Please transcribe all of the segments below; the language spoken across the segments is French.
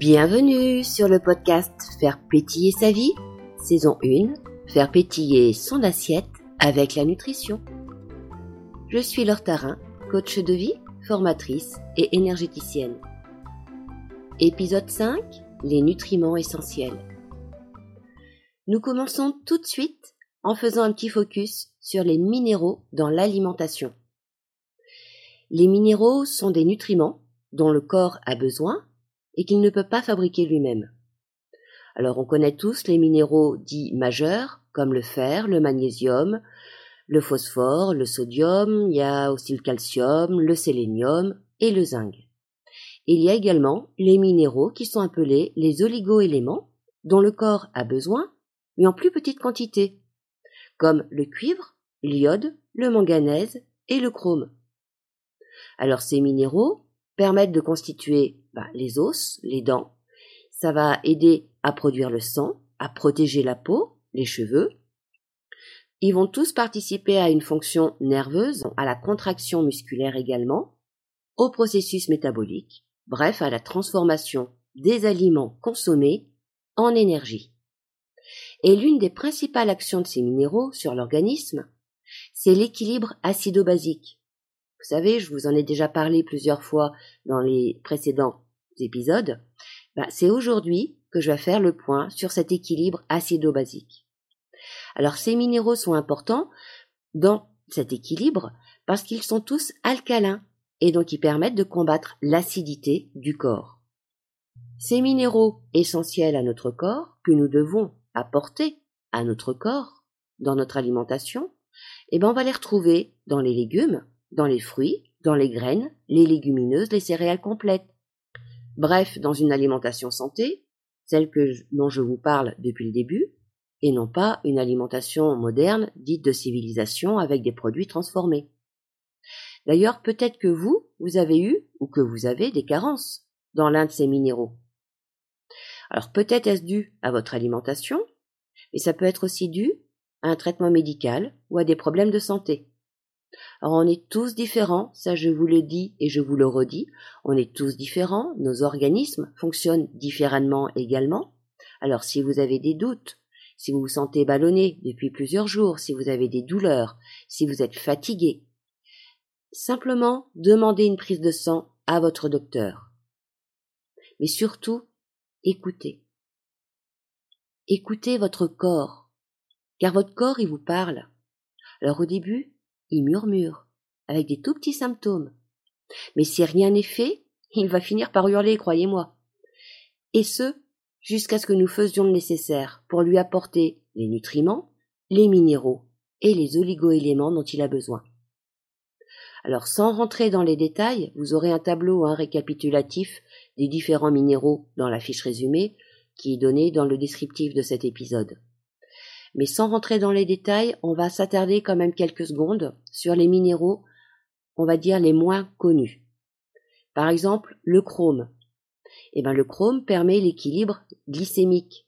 Bienvenue sur le podcast Faire pétiller sa vie, saison 1, Faire pétiller son assiette avec la nutrition. Je suis Laure Tarin, coach de vie, formatrice et énergéticienne. Épisode 5, les nutriments essentiels. Nous commençons tout de suite en faisant un petit focus sur les minéraux dans l'alimentation. Les minéraux sont des nutriments dont le corps a besoin et qu'il ne peut pas fabriquer lui-même. Alors on connaît tous les minéraux dits majeurs, comme le fer, le magnésium, le phosphore, le sodium, il y a aussi le calcium, le sélénium et le zinc. Il y a également les minéraux qui sont appelés les oligoéléments, dont le corps a besoin, mais en plus petite quantité, comme le cuivre, l'iode, le manganèse et le chrome. Alors ces minéraux permettent de constituer bah, les os, les dents. Ça va aider à produire le sang, à protéger la peau, les cheveux. Ils vont tous participer à une fonction nerveuse, à la contraction musculaire également, au processus métabolique, bref à la transformation des aliments consommés en énergie. Et l'une des principales actions de ces minéraux sur l'organisme, c'est l'équilibre acido-basique. Vous savez, je vous en ai déjà parlé plusieurs fois dans les précédents épisodes. Bah, c'est aujourd'hui que je vais faire le point sur cet équilibre acido-basique. Alors ces minéraux sont importants dans cet équilibre parce qu'ils sont tous alcalins et donc ils permettent de combattre l'acidité du corps. Ces minéraux essentiels à notre corps que nous devons apporter à notre corps dans notre alimentation, eh ben on va les retrouver dans les légumes, dans les fruits, dans les graines, les légumineuses, les céréales complètes. Bref, dans une alimentation santé, celle dont je vous parle depuis le début, et non pas une alimentation moderne dite de civilisation avec des produits transformés. D'ailleurs, peut-être que vous, vous avez eu ou que vous avez des carences dans l'un de ces minéraux. Alors peut-être est-ce dû à votre alimentation, mais ça peut être aussi dû à un traitement médical ou à des problèmes de santé. Alors on est tous différents, ça je vous le dis et je vous le redis, on est tous différents, nos organismes fonctionnent différemment également. Alors si vous avez des doutes, si vous vous sentez ballonné depuis plusieurs jours, si vous avez des douleurs, si vous êtes fatigué, simplement demandez une prise de sang à votre docteur. Mais surtout, écoutez. Écoutez votre corps, car votre corps, il vous parle. Alors au début, il murmure, avec des tout petits symptômes. Mais si rien n'est fait, il va finir par hurler, croyez-moi. Et ce, jusqu'à ce que nous faisions le nécessaire pour lui apporter les nutriments, les minéraux et les oligoéléments dont il a besoin. Alors sans rentrer dans les détails, vous aurez un tableau un récapitulatif des différents minéraux dans la fiche résumée qui est donnée dans le descriptif de cet épisode. Mais sans rentrer dans les détails, on va s'attarder quand même quelques secondes sur les minéraux, on va dire les moins connus. Par exemple, le chrome. Eh ben, le chrome permet l'équilibre glycémique.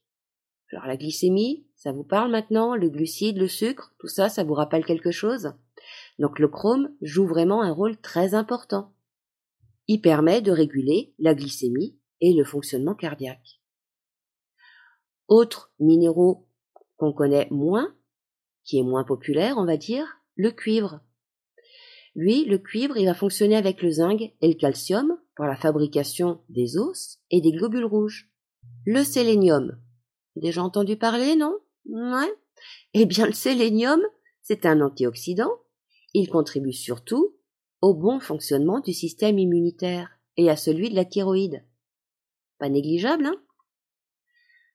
Alors la glycémie, ça vous parle maintenant? Le glucide, le sucre, tout ça, ça vous rappelle quelque chose? Donc le chrome joue vraiment un rôle très important. Il permet de réguler la glycémie et le fonctionnement cardiaque. Autres minéraux qu'on connaît moins, qui est moins populaire, on va dire, le cuivre. Lui, le cuivre, il va fonctionner avec le zinc et le calcium pour la fabrication des os et des globules rouges. Le sélénium. Déjà entendu parler, non? Ouais. Eh bien, le sélénium, c'est un antioxydant. Il contribue surtout au bon fonctionnement du système immunitaire et à celui de la thyroïde. Pas négligeable, hein?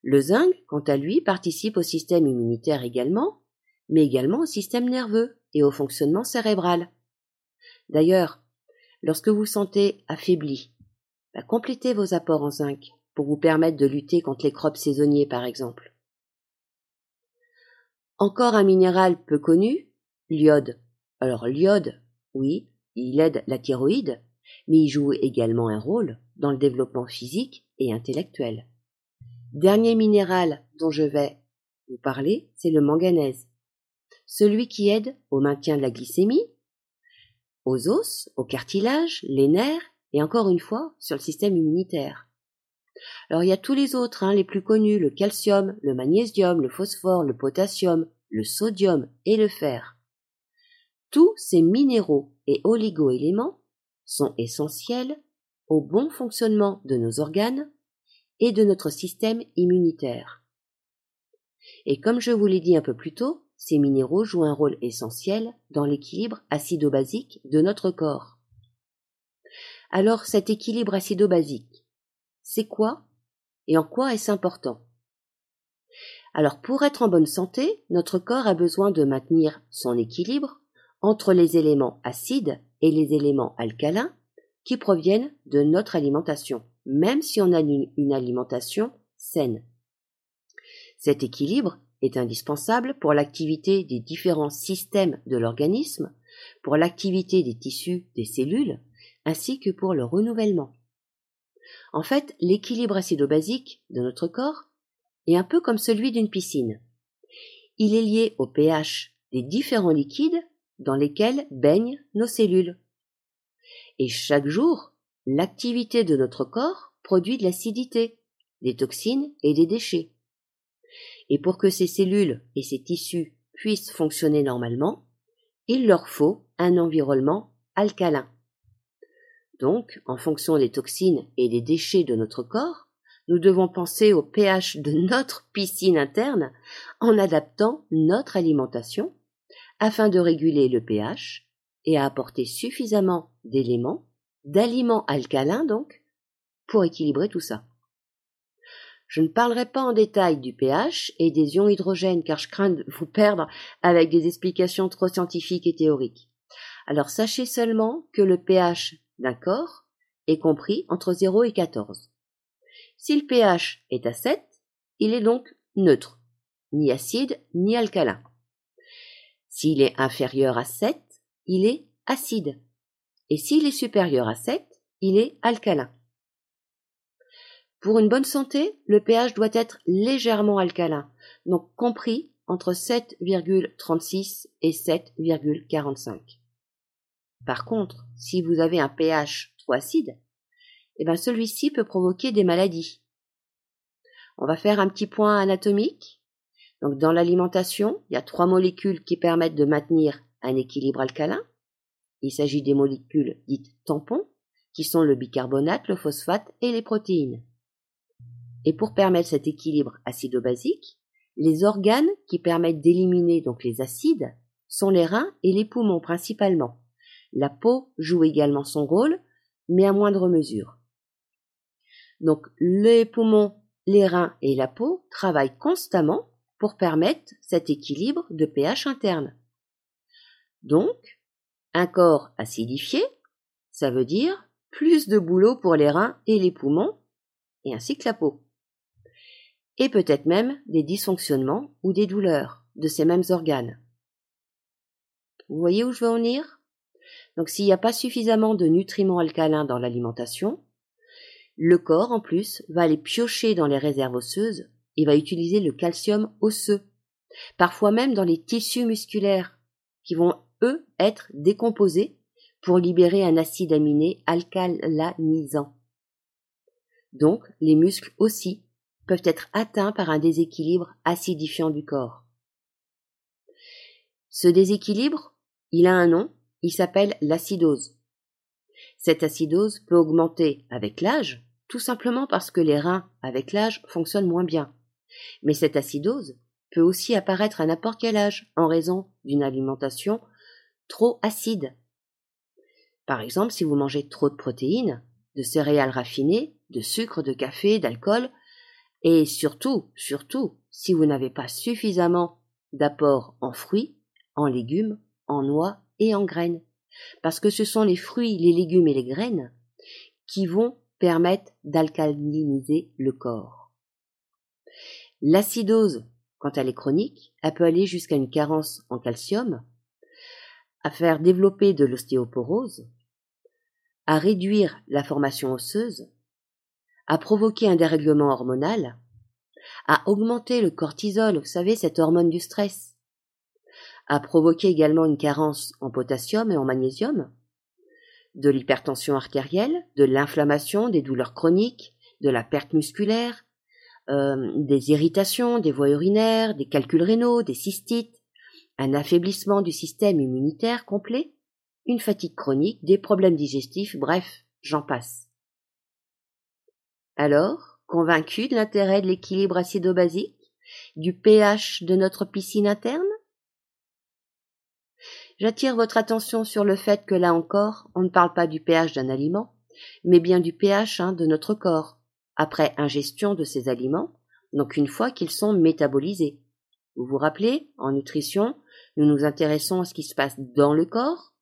Le zinc, quant à lui, participe au système immunitaire également, mais également au système nerveux et au fonctionnement cérébral. D'ailleurs, lorsque vous sentez affaibli, bah, complétez vos apports en zinc pour vous permettre de lutter contre les crops saisonniers par exemple. Encore un minéral peu connu, l'iode. Alors l'iode, oui, il aide la thyroïde, mais il joue également un rôle dans le développement physique et intellectuel. Dernier minéral dont je vais vous parler, c'est le manganèse. Celui qui aide au maintien de la glycémie, aux os, au cartilage, les nerfs et encore une fois sur le système immunitaire. Alors il y a tous les autres, hein, les plus connus, le calcium, le magnésium, le phosphore, le potassium, le sodium et le fer. Tous ces minéraux et oligo-éléments sont essentiels au bon fonctionnement de nos organes et de notre système immunitaire. Et comme je vous l'ai dit un peu plus tôt, ces minéraux jouent un rôle essentiel dans l'équilibre acido-basique de notre corps. Alors cet équilibre acido-basique, c'est quoi et en quoi est-ce important? Alors pour être en bonne santé, notre corps a besoin de maintenir son équilibre entre les éléments acides et les éléments alcalins qui proviennent de notre alimentation, même si on a une, alimentation saine. Cet équilibre est indispensable pour l'activité des différents systèmes de l'organisme, pour l'activité des tissus des cellules, ainsi que pour le renouvellement. En fait, l'équilibre acido-basique de notre corps est un peu comme celui d'une piscine. Il est lié au pH des différents liquides dans lesquels baignent nos cellules. Et chaque jour, l'activité de notre corps produit de l'acidité, des toxines et des déchets. Et pour que ces cellules et ces tissus puissent fonctionner normalement, il leur faut un environnement alcalin. Donc, en fonction des toxines et des déchets de notre corps, nous devons penser au pH de notre piscine interne en adaptant notre alimentation afin de réguler le pH et à apporter suffisamment d'éléments, d'aliments alcalins donc, pour équilibrer tout ça. Je ne parlerai pas en détail du pH et des ions hydrogènes car je crains de vous perdre avec des explications trop scientifiques et théoriques. Alors sachez seulement que le pH d'un corps est compris entre 0 et 14. Si le pH est à 7, il est donc neutre, ni acide ni alcalin. S'il est inférieur à 7, il est acide. Et s'il est supérieur à 7, il est alcalin. Pour une bonne santé, le pH doit être légèrement alcalin, donc compris entre 7,36 et 7,45. Par contre, si vous avez un pH trop acide, eh ben celui-ci peut provoquer des maladies. On va faire un petit point anatomique. Donc dans l'alimentation, il y a trois molécules qui permettent de maintenir un équilibre alcalin. Il s'agit des molécules dites tampons, qui sont le bicarbonate, le phosphate et les protéines. Et pour permettre cet équilibre acido-basique, les organes qui permettent d'éliminer donc les acides sont les reins et les poumons principalement. La peau joue également son rôle, mais à moindre mesure. Donc les poumons, les reins et la peau travaillent constamment pour permettre cet équilibre de pH interne. Donc, un corps acidifié, ça veut dire plus de boulot pour les reins et les poumons, et ainsi que la peau. Et peut-être même des dysfonctionnements ou des douleurs de ces mêmes organes. Vous voyez où je veux en venir? Donc s'il n'y a pas suffisamment de nutriments alcalins dans l'alimentation, le corps en plus va aller piocher dans les réserves osseuses et va utiliser le calcium osseux, parfois même dans les tissus musculaires, qui vont eux être décomposés pour libérer un acide aminé alcalanisant. Donc les muscles aussi peuvent être atteints par un déséquilibre acidifiant du corps. Ce déséquilibre, il a un nom, il s'appelle l'acidose. Cette acidose peut augmenter avec l'âge, tout simplement parce que les reins, avec l'âge, fonctionnent moins bien. Mais cette acidose peut aussi apparaître à n'importe quel âge en raison d'une alimentation trop acide. Par exemple, si vous mangez trop de protéines, de céréales raffinées, de sucre, de café, d'alcool, et surtout, surtout, si vous n'avez pas suffisamment d'apport en fruits, en légumes, en noix et en graines. Parce que ce sont les fruits, les légumes et les graines qui vont permettre d'alcaliniser le corps. L'acidose, quand elle est chronique, elle peut aller jusqu'à une carence en calcium, à faire développer de l'ostéoporose, à réduire la formation osseuse, à provoquer un dérèglement hormonal, à augmenter le cortisol, vous savez, cette hormone du stress, a provoqué également une carence en potassium et en magnésium, de l'hypertension artérielle, de l'inflammation, des douleurs chroniques, de la perte musculaire, euh, des irritations, des voies urinaires, des calculs rénaux, des cystites, un affaiblissement du système immunitaire complet, une fatigue chronique, des problèmes digestifs, bref, j'en passe. Alors, convaincu de l'intérêt de l'équilibre acido-basique, du pH de notre piscine interne? J'attire votre attention sur le fait que là encore, on ne parle pas du pH d'un aliment, mais bien du pH hein, de notre corps, après ingestion de ces aliments, donc une fois qu'ils sont métabolisés. Vous vous rappelez, en nutrition, nous nous intéressons à ce qui se passe dans le corps,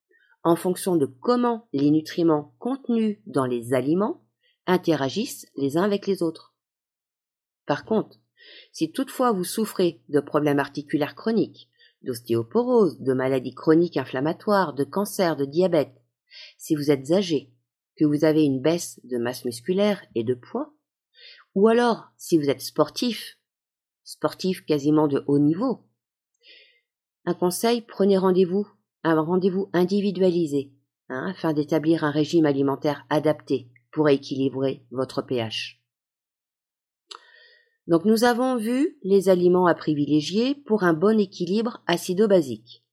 en fonction de comment les nutriments contenus dans les aliments interagissent les uns avec les autres. Par contre, si toutefois vous souffrez de problèmes articulaires chroniques, d'ostéoporose, de maladies chroniques inflammatoires, de cancer, de diabète, si vous êtes âgé, que vous avez une baisse de masse musculaire et de poids, ou alors si vous êtes sportif, sportif quasiment de haut niveau, un conseil, prenez rendez-vous, un rendez-vous individualisé, hein, afin d'établir un régime alimentaire adapté pour équilibrer votre pH. Donc nous avons vu les aliments à privilégier pour un bon équilibre acido-basique.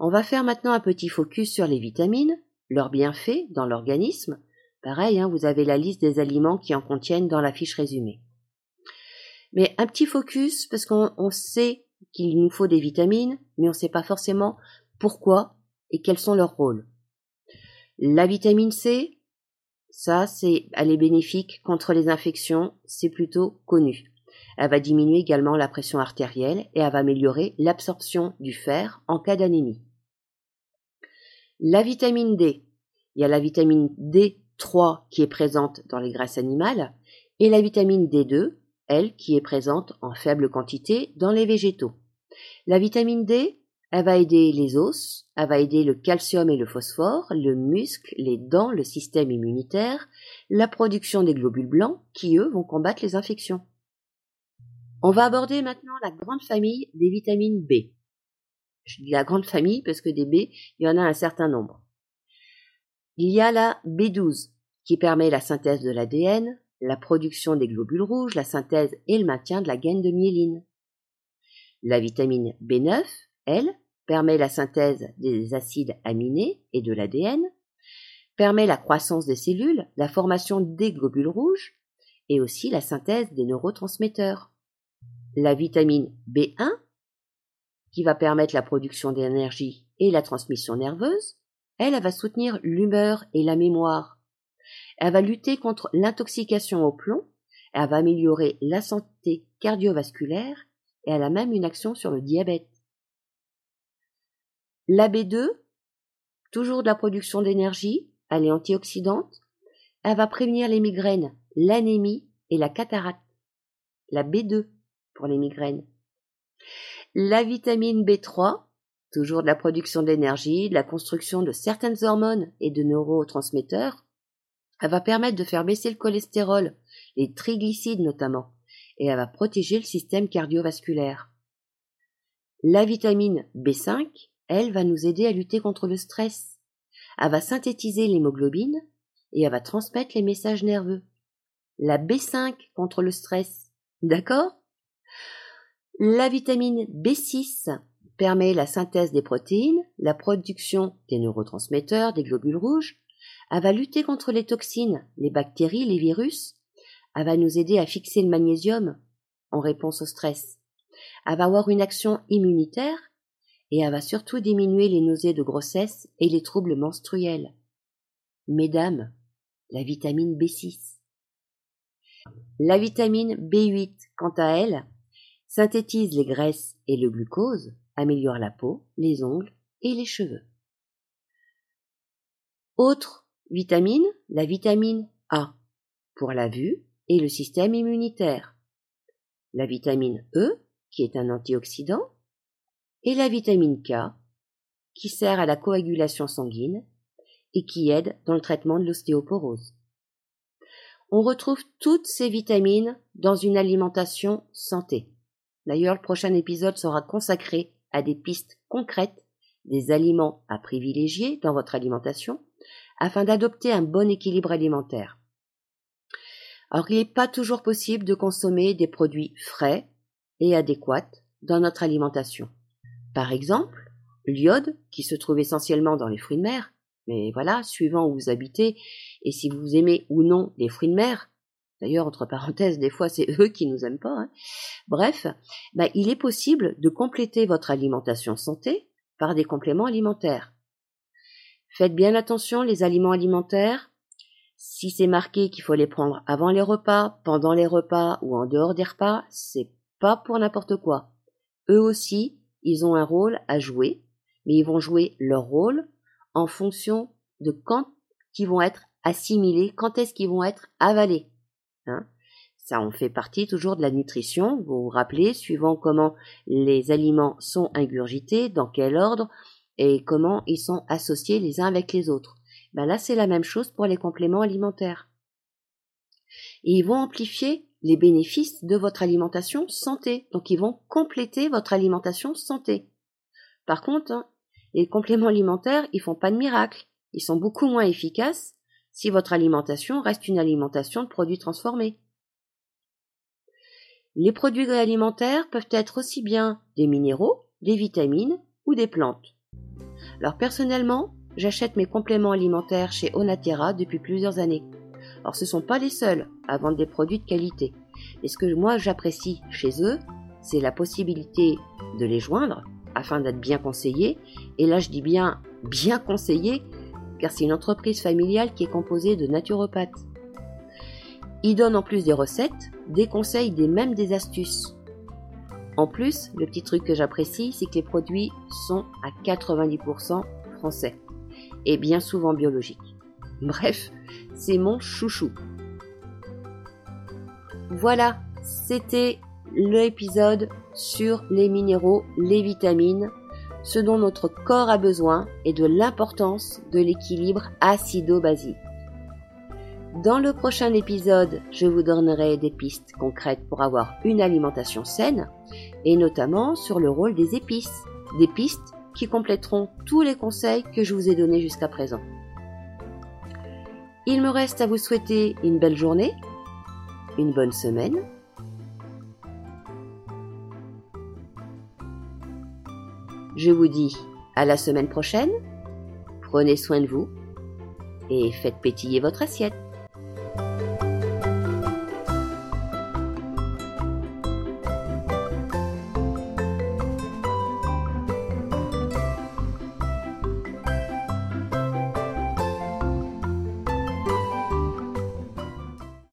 On va faire maintenant un petit focus sur les vitamines, leurs bienfaits dans l'organisme. Pareil, hein, vous avez la liste des aliments qui en contiennent dans la fiche résumée. Mais un petit focus parce qu'on sait qu'il nous faut des vitamines, mais on ne sait pas forcément pourquoi et quels sont leurs rôles. La vitamine C, ça, c'est, elle est bénéfique contre les infections, c'est plutôt connu. Elle va diminuer également la pression artérielle et elle va améliorer l'absorption du fer en cas d'anémie. La vitamine D. Il y a la vitamine D3 qui est présente dans les graisses animales et la vitamine D2, elle, qui est présente en faible quantité dans les végétaux. La vitamine D, elle va aider les os, elle va aider le calcium et le phosphore, le muscle, les dents, le système immunitaire, la production des globules blancs qui, eux, vont combattre les infections. On va aborder maintenant la grande famille des vitamines B. Je dis la grande famille parce que des B, il y en a un certain nombre. Il y a la B12 qui permet la synthèse de l'ADN, la production des globules rouges, la synthèse et le maintien de la gaine de myéline. La vitamine B9, elle, permet la synthèse des acides aminés et de l'ADN, permet la croissance des cellules, la formation des globules rouges et aussi la synthèse des neurotransmetteurs la vitamine B1, qui va permettre la production d'énergie et la transmission nerveuse, elle, va soutenir l'humeur et la mémoire. Elle va lutter contre l'intoxication au plomb, elle va améliorer la santé cardiovasculaire et elle a même une action sur le diabète. La B2, toujours de la production d'énergie, elle est antioxydante, elle va prévenir les migraines, l'anémie et la cataracte. La B2 pour les migraines. La vitamine B3, toujours de la production d'énergie, de la construction de certaines hormones et de neurotransmetteurs, elle va permettre de faire baisser le cholestérol, les triglycides notamment, et elle va protéger le système cardiovasculaire. La vitamine B5, elle, va nous aider à lutter contre le stress. Elle va synthétiser l'hémoglobine et elle va transmettre les messages nerveux. La B5 contre le stress. D'accord? La vitamine B6 permet la synthèse des protéines, la production des neurotransmetteurs, des globules rouges. Elle va lutter contre les toxines, les bactéries, les virus. Elle va nous aider à fixer le magnésium en réponse au stress. Elle va avoir une action immunitaire et elle va surtout diminuer les nausées de grossesse et les troubles menstruels. Mesdames, la vitamine B6. La vitamine B8, quant à elle, synthétise les graisses et le glucose, améliore la peau, les ongles et les cheveux. Autre vitamine, la vitamine A, pour la vue et le système immunitaire. La vitamine E, qui est un antioxydant, et la vitamine K, qui sert à la coagulation sanguine et qui aide dans le traitement de l'ostéoporose. On retrouve toutes ces vitamines dans une alimentation santé. D'ailleurs, le prochain épisode sera consacré à des pistes concrètes des aliments à privilégier dans votre alimentation afin d'adopter un bon équilibre alimentaire. Alors il n'est pas toujours possible de consommer des produits frais et adéquats dans notre alimentation. Par exemple, l'iode, qui se trouve essentiellement dans les fruits de mer, mais voilà, suivant où vous habitez et si vous aimez ou non les fruits de mer, d'ailleurs entre parenthèses, des fois c'est eux qui nous aiment pas, hein. bref, bah, il est possible de compléter votre alimentation santé par des compléments alimentaires. Faites bien attention les aliments alimentaires. Si c'est marqué qu'il faut les prendre avant les repas, pendant les repas ou en dehors des repas, c'est pas pour n'importe quoi. Eux aussi, ils ont un rôle à jouer, mais ils vont jouer leur rôle en fonction de quand ils vont être assimilés, quand est-ce qu'ils vont être avalés. Hein ça en fait partie toujours de la nutrition. Vous vous rappelez, suivant comment les aliments sont ingurgités, dans quel ordre et comment ils sont associés les uns avec les autres. Ben là, c'est la même chose pour les compléments alimentaires. Ils vont amplifier les bénéfices de votre alimentation santé. Donc, ils vont compléter votre alimentation santé. Par contre, hein, les compléments alimentaires, ils font pas de miracle. Ils sont beaucoup moins efficaces si votre alimentation reste une alimentation de produits transformés. Les produits alimentaires peuvent être aussi bien des minéraux, des vitamines ou des plantes. Alors personnellement, j'achète mes compléments alimentaires chez Onatera depuis plusieurs années. Alors ce ne sont pas les seuls à vendre des produits de qualité. Et ce que moi j'apprécie chez eux, c'est la possibilité de les joindre afin d'être bien conseillé. Et là, je dis bien bien conseillé, car c'est une entreprise familiale qui est composée de naturopathes. Ils donnent en plus des recettes, des conseils, des même des astuces. En plus, le petit truc que j'apprécie, c'est que les produits sont à 90% français et bien souvent biologiques. Bref, c'est mon chouchou. Voilà, c'était l'épisode sur les minéraux, les vitamines, ce dont notre corps a besoin et de l'importance de l'équilibre acido-basique. Dans le prochain épisode, je vous donnerai des pistes concrètes pour avoir une alimentation saine et notamment sur le rôle des épices, des pistes qui compléteront tous les conseils que je vous ai donnés jusqu'à présent. Il me reste à vous souhaiter une belle journée, une bonne semaine Je vous dis à la semaine prochaine, prenez soin de vous et faites pétiller votre assiette.